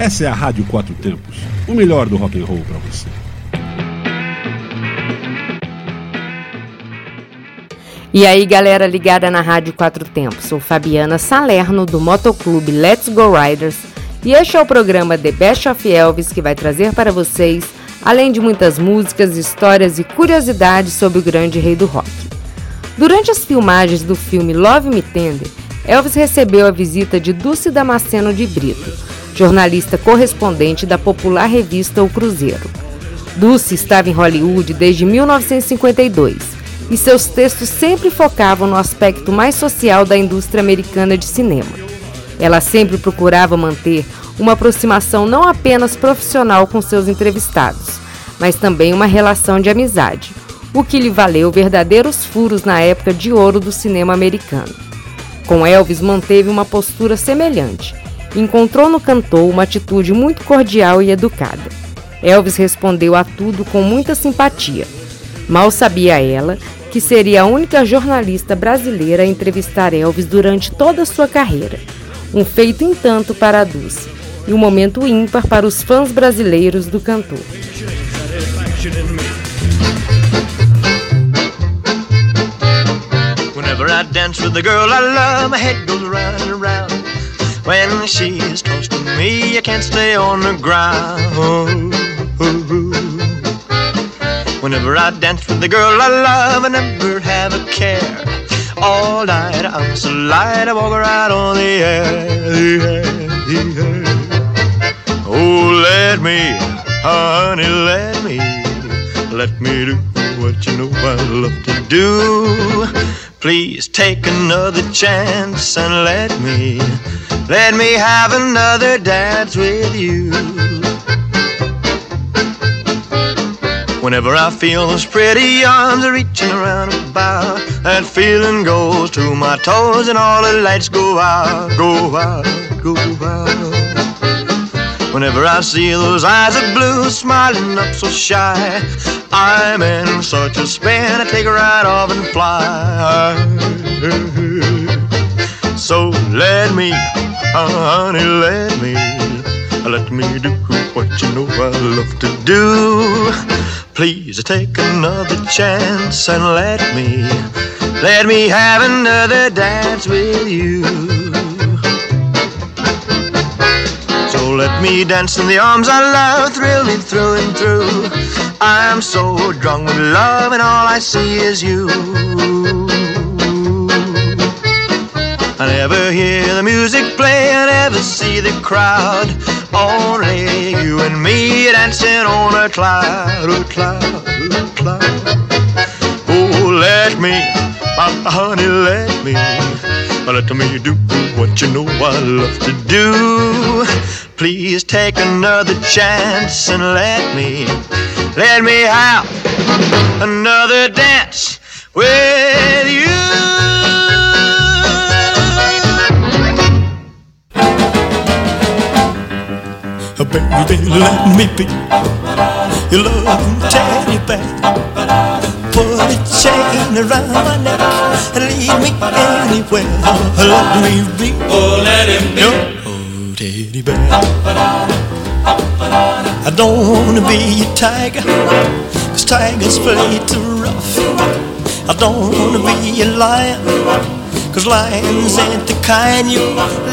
Essa é a Rádio Quatro Tempos, o melhor do rock and roll para você. E aí, galera ligada na Rádio Quatro Tempos, sou Fabiana Salerno do Motoclube Let's Go Riders e este é o programa The Best of Elvis que vai trazer para vocês, além de muitas músicas, histórias e curiosidades sobre o grande rei do rock. Durante as filmagens do filme Love Me Tender, Elvis recebeu a visita de Dulce Damasceno de Brito, jornalista correspondente da popular revista O Cruzeiro. Dulce estava em Hollywood desde 1952 e seus textos sempre focavam no aspecto mais social da indústria americana de cinema. Ela sempre procurava manter uma aproximação não apenas profissional com seus entrevistados, mas também uma relação de amizade, o que lhe valeu verdadeiros furos na época de ouro do cinema americano. Com Elvis manteve uma postura semelhante. Encontrou no cantor uma atitude muito cordial e educada. Elvis respondeu a tudo com muita simpatia. Mal sabia ela que seria a única jornalista brasileira a entrevistar Elvis durante toda a sua carreira. Um feito entanto para a Dulce e um momento ímpar para os fãs brasileiros do cantor. Whenever I dance with the girl I love, my head goes round and round. When she's close to me, I can't stay on the ground. Whenever I dance with the girl I love, I never have a care. All night I'm so light, I walk right on the air, the air, the air. Oh, let me, honey, let me, let me do what you know I love to do. Please take another chance and let me, let me have another dance with you. Whenever I feel those pretty arms reaching around about, that feeling goes to my toes and all the lights go out, go out, go out. Whenever I see those eyes of blue smiling up so shy, I'm in such a spin, I take a ride off and fly. So let me, Oh, honey, let me, let me do what you know I love to do. Please take another chance and let me, let me have another dance with you. So let me dance in the arms I love, thrill me through and through. I'm so drunk with love and all I see is you. I never hear the music play, I never see the crowd. Only you and me dancing on a cloud, a cloud, a cloud. Oh, let me, my honey, let me, let me do what you know I love to do. Please take another chance and let me, let me have another dance with you. Baby, let me be your loving teddy bear. Put a chain around my neck and lead me anywhere. Let me be. Oh, let him be. Oh, teddy bear. I don't wanna be a tiger, cause tigers play too rough. I don't wanna be a lion. Cause lions ain't the kind you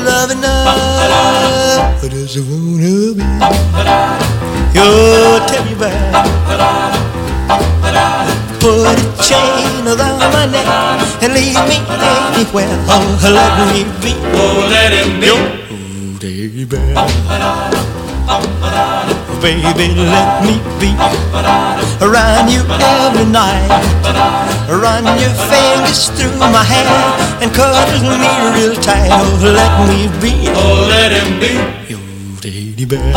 love enough. But does it wanna be your teddy bear? Put a chain around my neck and leave me anywhere. Oh, let me be. Oh, let him be. Your teddy bear. Baby, let me be around you every night. Run your fingers through my hair and cuddle me real tight. Oh, let me be. Oh, let him be your teddy bear.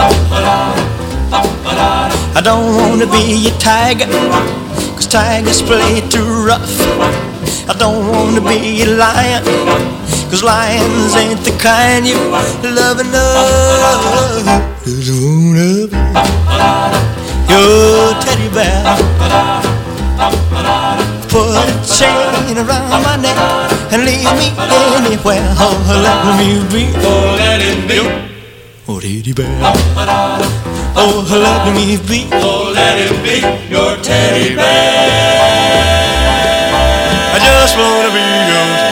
I don't wanna be a tiger, cause tigers play too rough. I don't wanna be a lion, cause lions ain't the kind you love enough. Just wanna be your teddy bear. Put a chain around my neck and leave me anywhere. Oh, let me be. Oh, let it be. oh teddy bear. Oh, let me be, Oh, let him be your teddy bear. I just wanna be your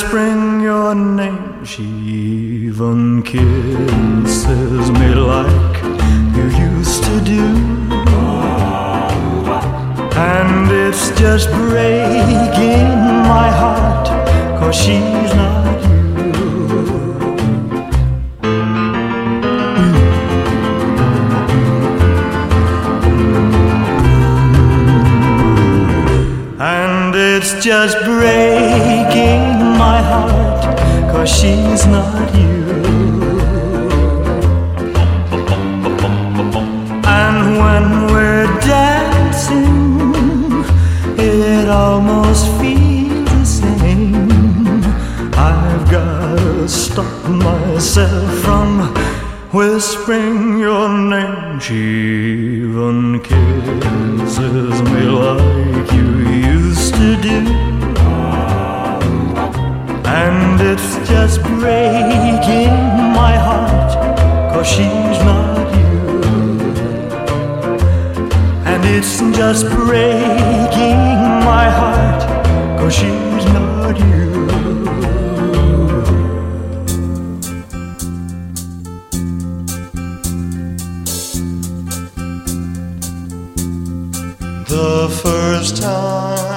whispering your name. She even kisses me like you used to do. And it's just breaking my heart, cause she's not you. And it's just breaking my heart, cause she's not you. And when we're dancing, it almost feels the same. I've gotta stop myself from whispering your name. She even kisses me like just breaking my heart, cause she's not you. And it's just breaking my heart, cause she's not you. The first time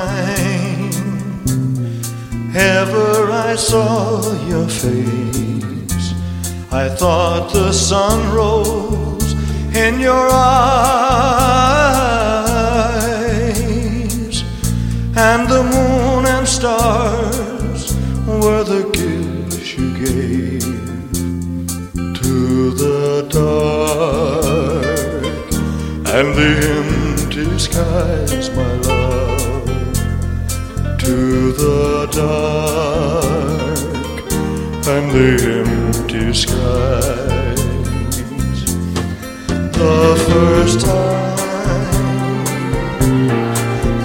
ever I saw your face, I thought the sun rose in your eyes, and the moon and stars were the gifts you gave to the dark and the empty skies, my the dark and the empty skies. The first time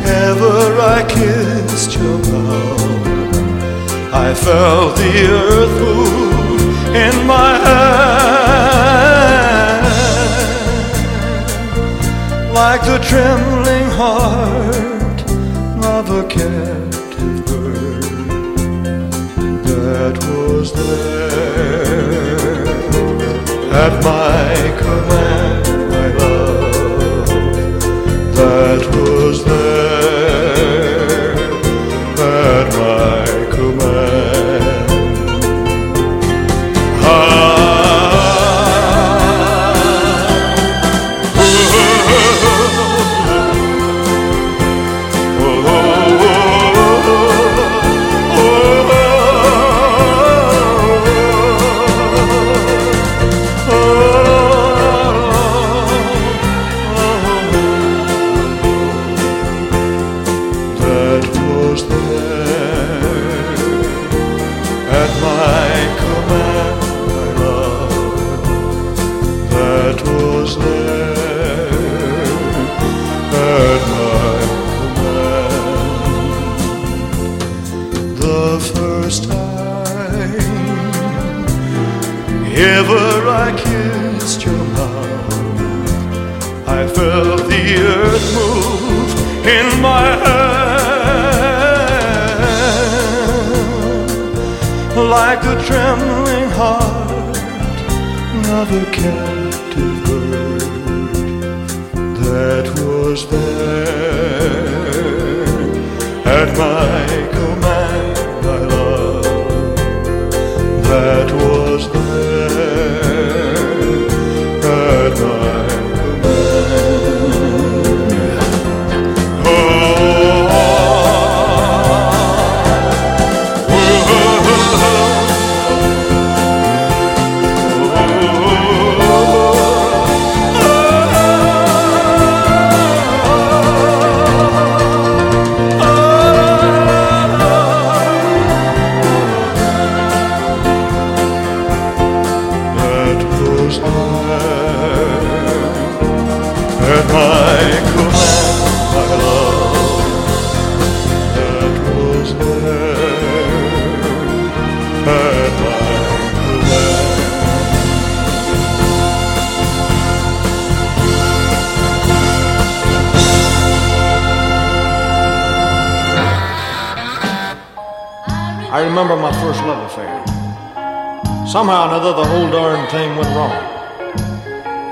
ever I kissed your mouth, I felt the earth move in my hand like the trembling heart of a captive at my command, my love, that was there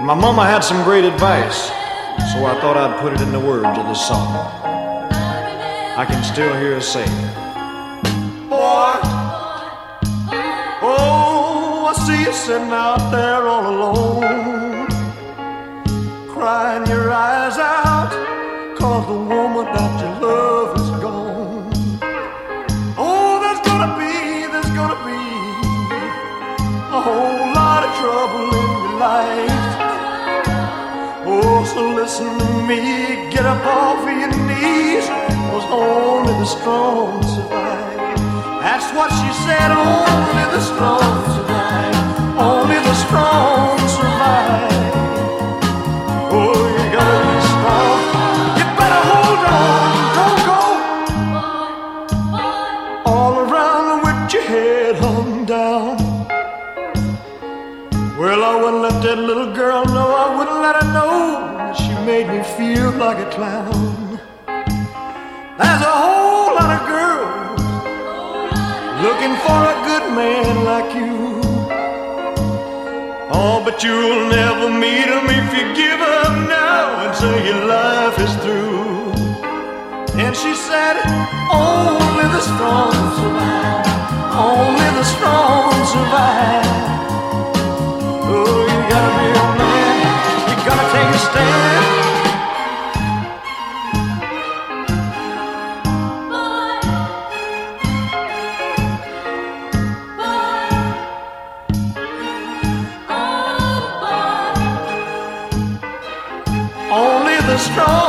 my mama had some great advice, so I thought I'd put it in the words of this song. I can still hear her say, Boy, oh, I see you sitting out there all alone, crying your eyes out, cause the woman that you love is gone. Oh, there's gonna be, there's gonna be a whole lot of trouble in your life. Listen to me, get up off of your knees, Was only the strong survive. That's what she said, only the strong survive. Only the strong survive. Oh, you gotta be strong. You better hold on, don't go all around with your head hung down. Well, I wouldn't let that little girl know, I wouldn't let her know she made me feel like a clown. There's a whole lot of girls looking for a good man like you. Oh, but you'll never meet him if you give up now and say your life is through. And she said, Only the strong survive. Only the strong survive. Oh, strong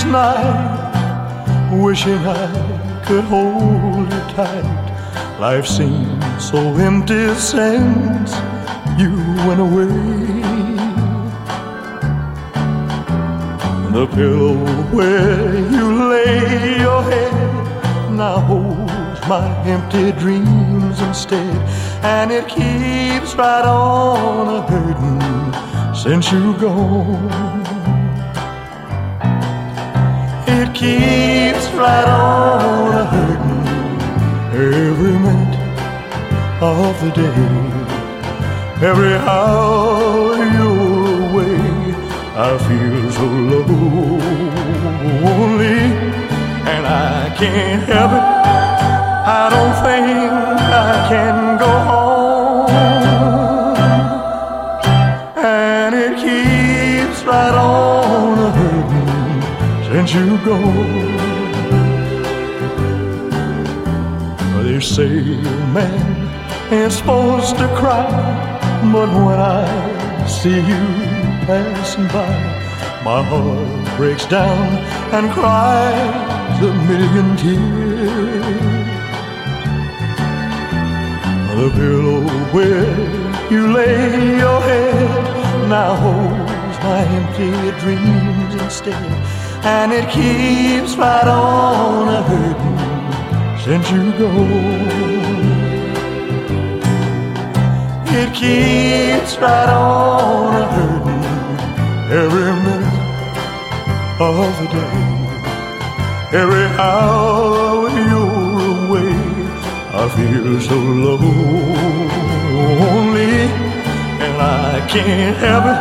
each night, wishing I could hold you tight. Life seems so empty since you went away. The pillow where you lay your head now holds my empty dreams instead, and it keeps right on a hurting since you gone. Keeps right on a hurting every minute of the day, every hour you're away. I feel so lonely, and I can't help it. I don't think I can go home, you go. They say a man ain't supposed to cry, but when I see you passing by, my heart breaks down and cries a million tears. The pillow where you lay your head now holds my empty dreams instead, and it keeps right on a hurting since you go. It keeps right on a hurting every minute of the day, every hour you're away. I feel so lonely, and I can't help it.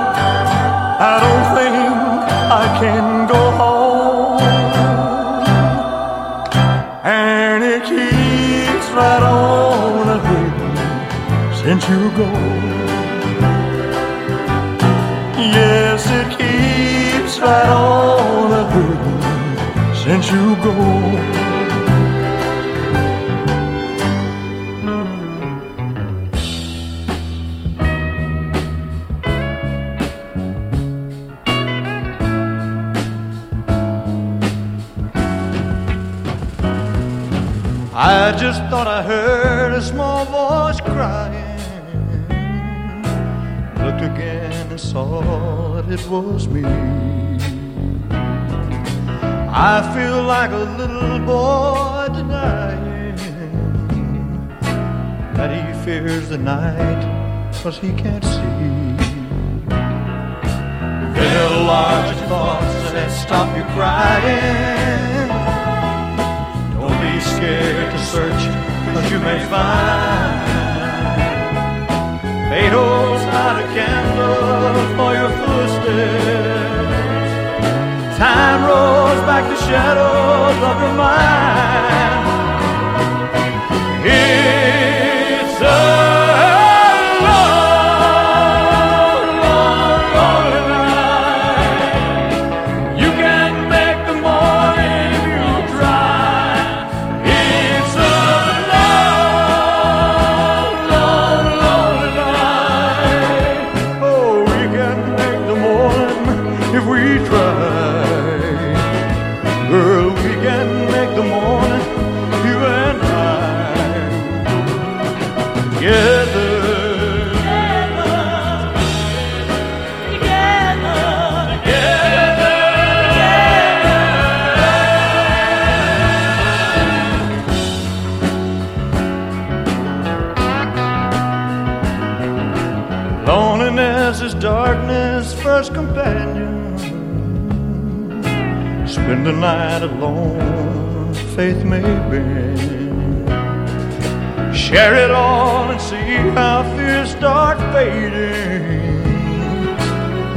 I don't think I can you go. Yes, it keeps right on since you go. I just thought I heard a small voice crying. Looked again and saw that it was me. I feel like a little boy denying that he fears the night cause he can't see. There are large thoughts that stop you crying Don't be scared to search, cause you may find fate holds out a candle for your footsteps. Time rolls back the shadows of your mind. It's fading.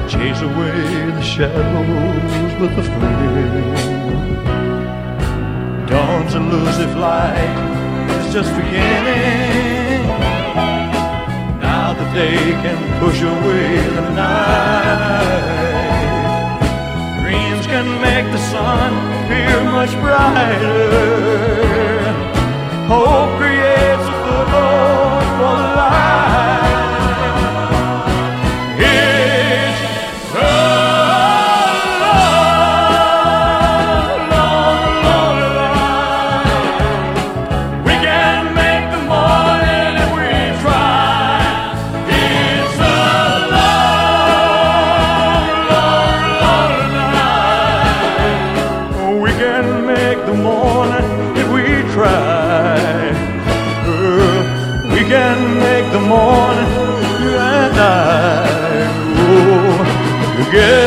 Chase away the shadows with a flame. Dawn's elusive light is just beginning. Now the day can push away the night Dreams can make the sun appear much brighter. Hope creates a foothold for the light. Yeah.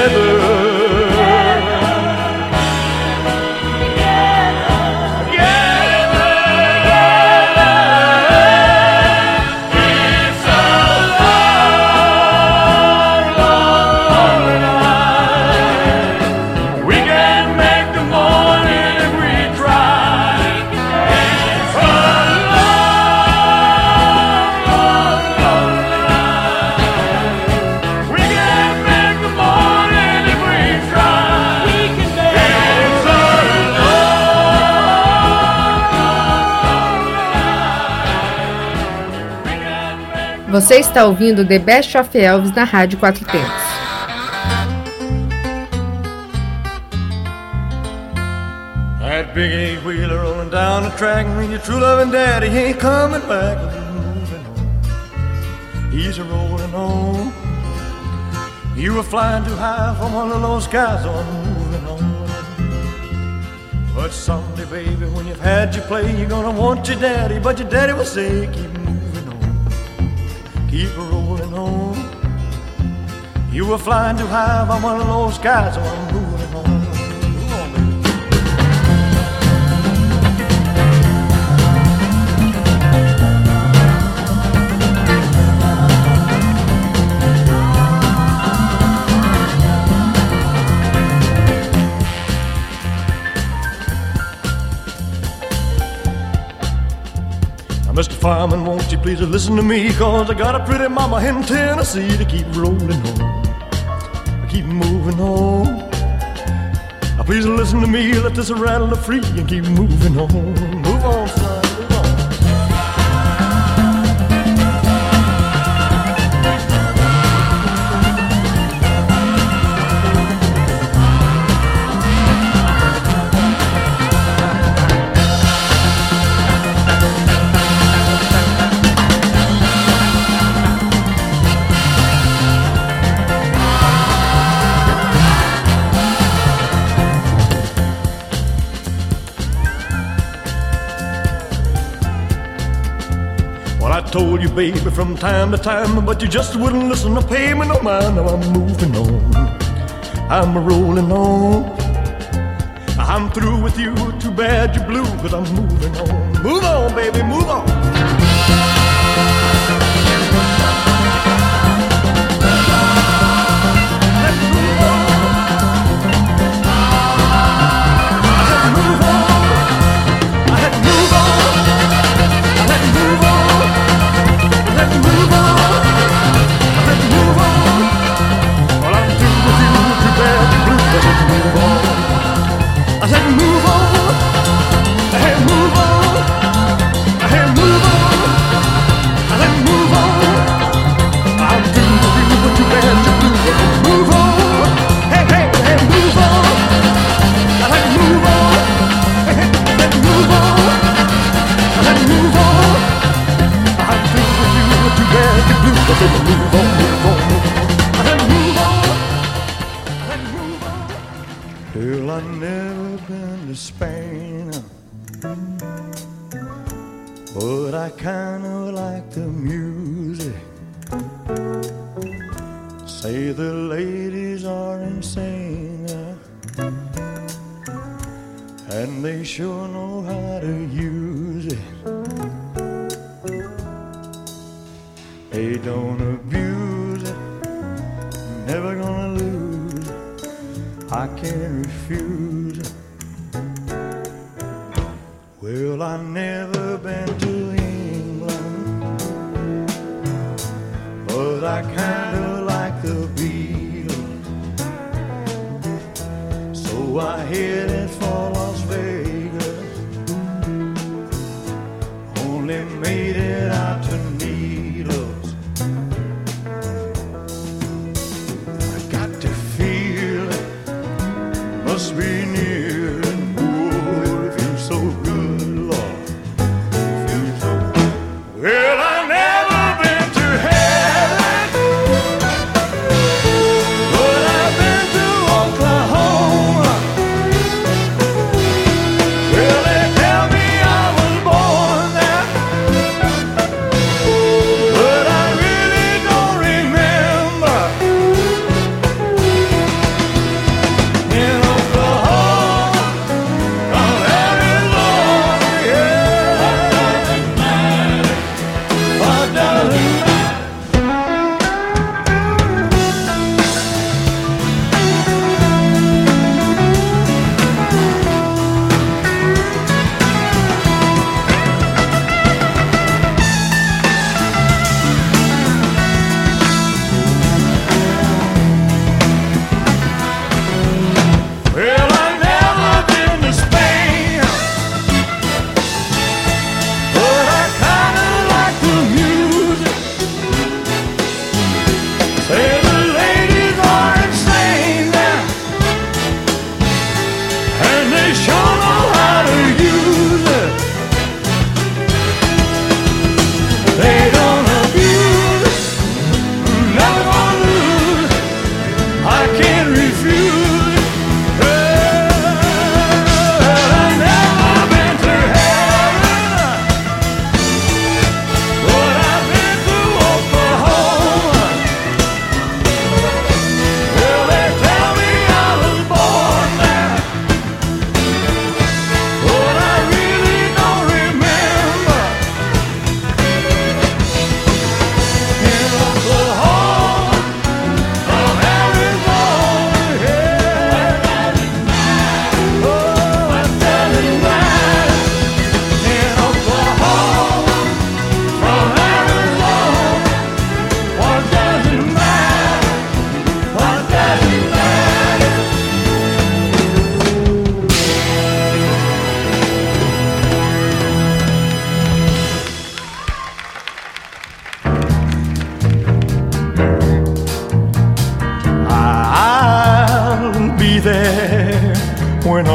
Você está ouvindo The Best of Elvis na Rádio Quatro Tempos. That big eight wheeler rolling down the track, and your true loving daddy ain't coming back. He's a rolling on. You were flying too high from one of those skies on moving on. But someday, baby, when you've had your play, you're gonna want your daddy, but your daddy will say, keep keep rolling on. You were flying too high on one of those skies, Mr. Fireman, won't you please listen to me? Cause I got a pretty mama in Tennessee to keep rolling on, I keep moving on. Now Please listen to me, let this rattle free and keep moving on. Baby, from time to time, but you just wouldn't listen to pay me no mind. Now I'm moving on, I'm rolling on. I'm through with you, too bad you're blue, cause I'm moving on. Move on, baby, move on. I can't refuse. Well, I've never been to England, but I kinda like the Beatles, so I hit.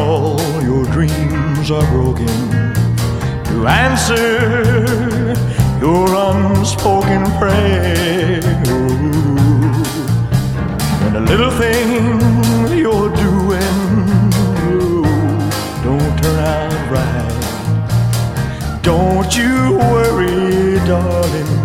all your dreams are broken to answer your unspoken prayer. And a little thing you're doing don't turn out right. Don't you worry, darling.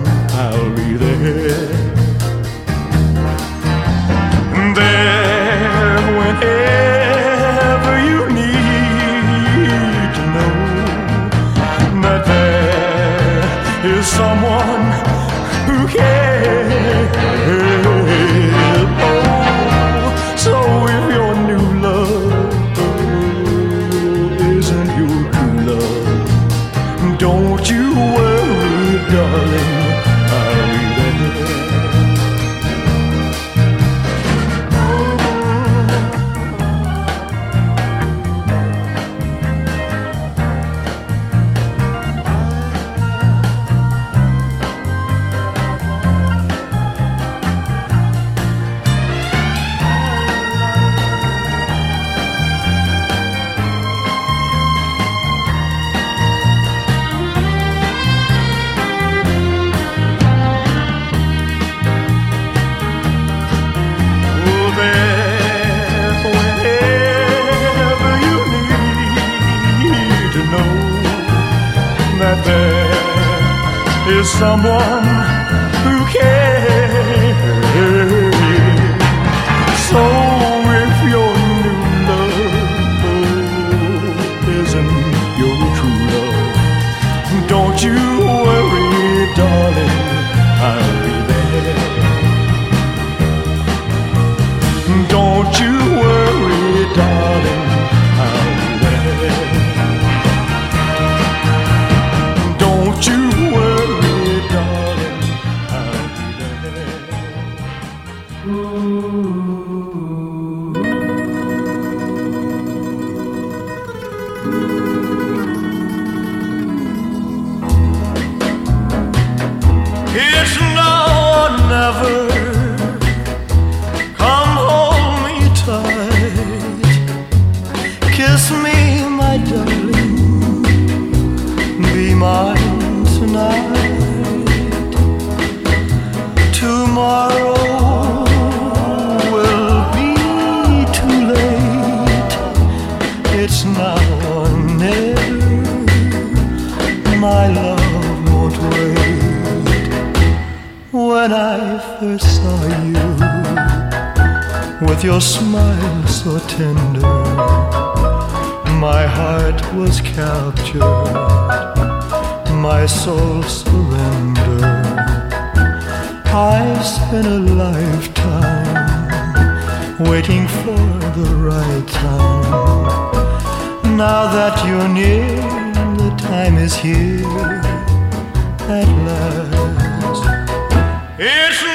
my soul surrendered. I've spent a lifetime waiting for the right time. Now that you're near, the time is here at last. It's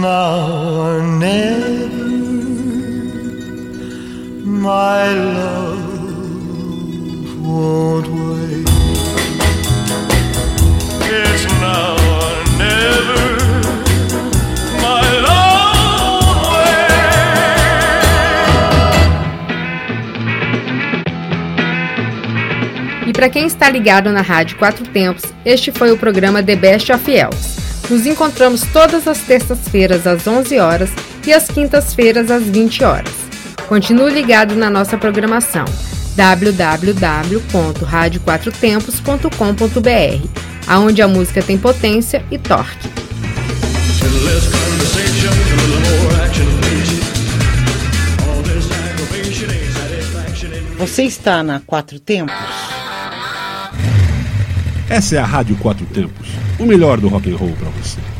Now or never, my love won't wait. It's now or never, para quem está ligado na Rádio Quatro Tempos, este foi o programa The Best of Elves. Nos encontramos todas as terças-feiras às 11 horas e às quintas-feiras às 20 horas. Continue ligado na nossa programação www.radioquatrotempos.com.br, aonde a música tem potência e torque. Você está na Quatro Tempos? Essa é a Rádio Quatro Tempos, o melhor do rock and roll para você.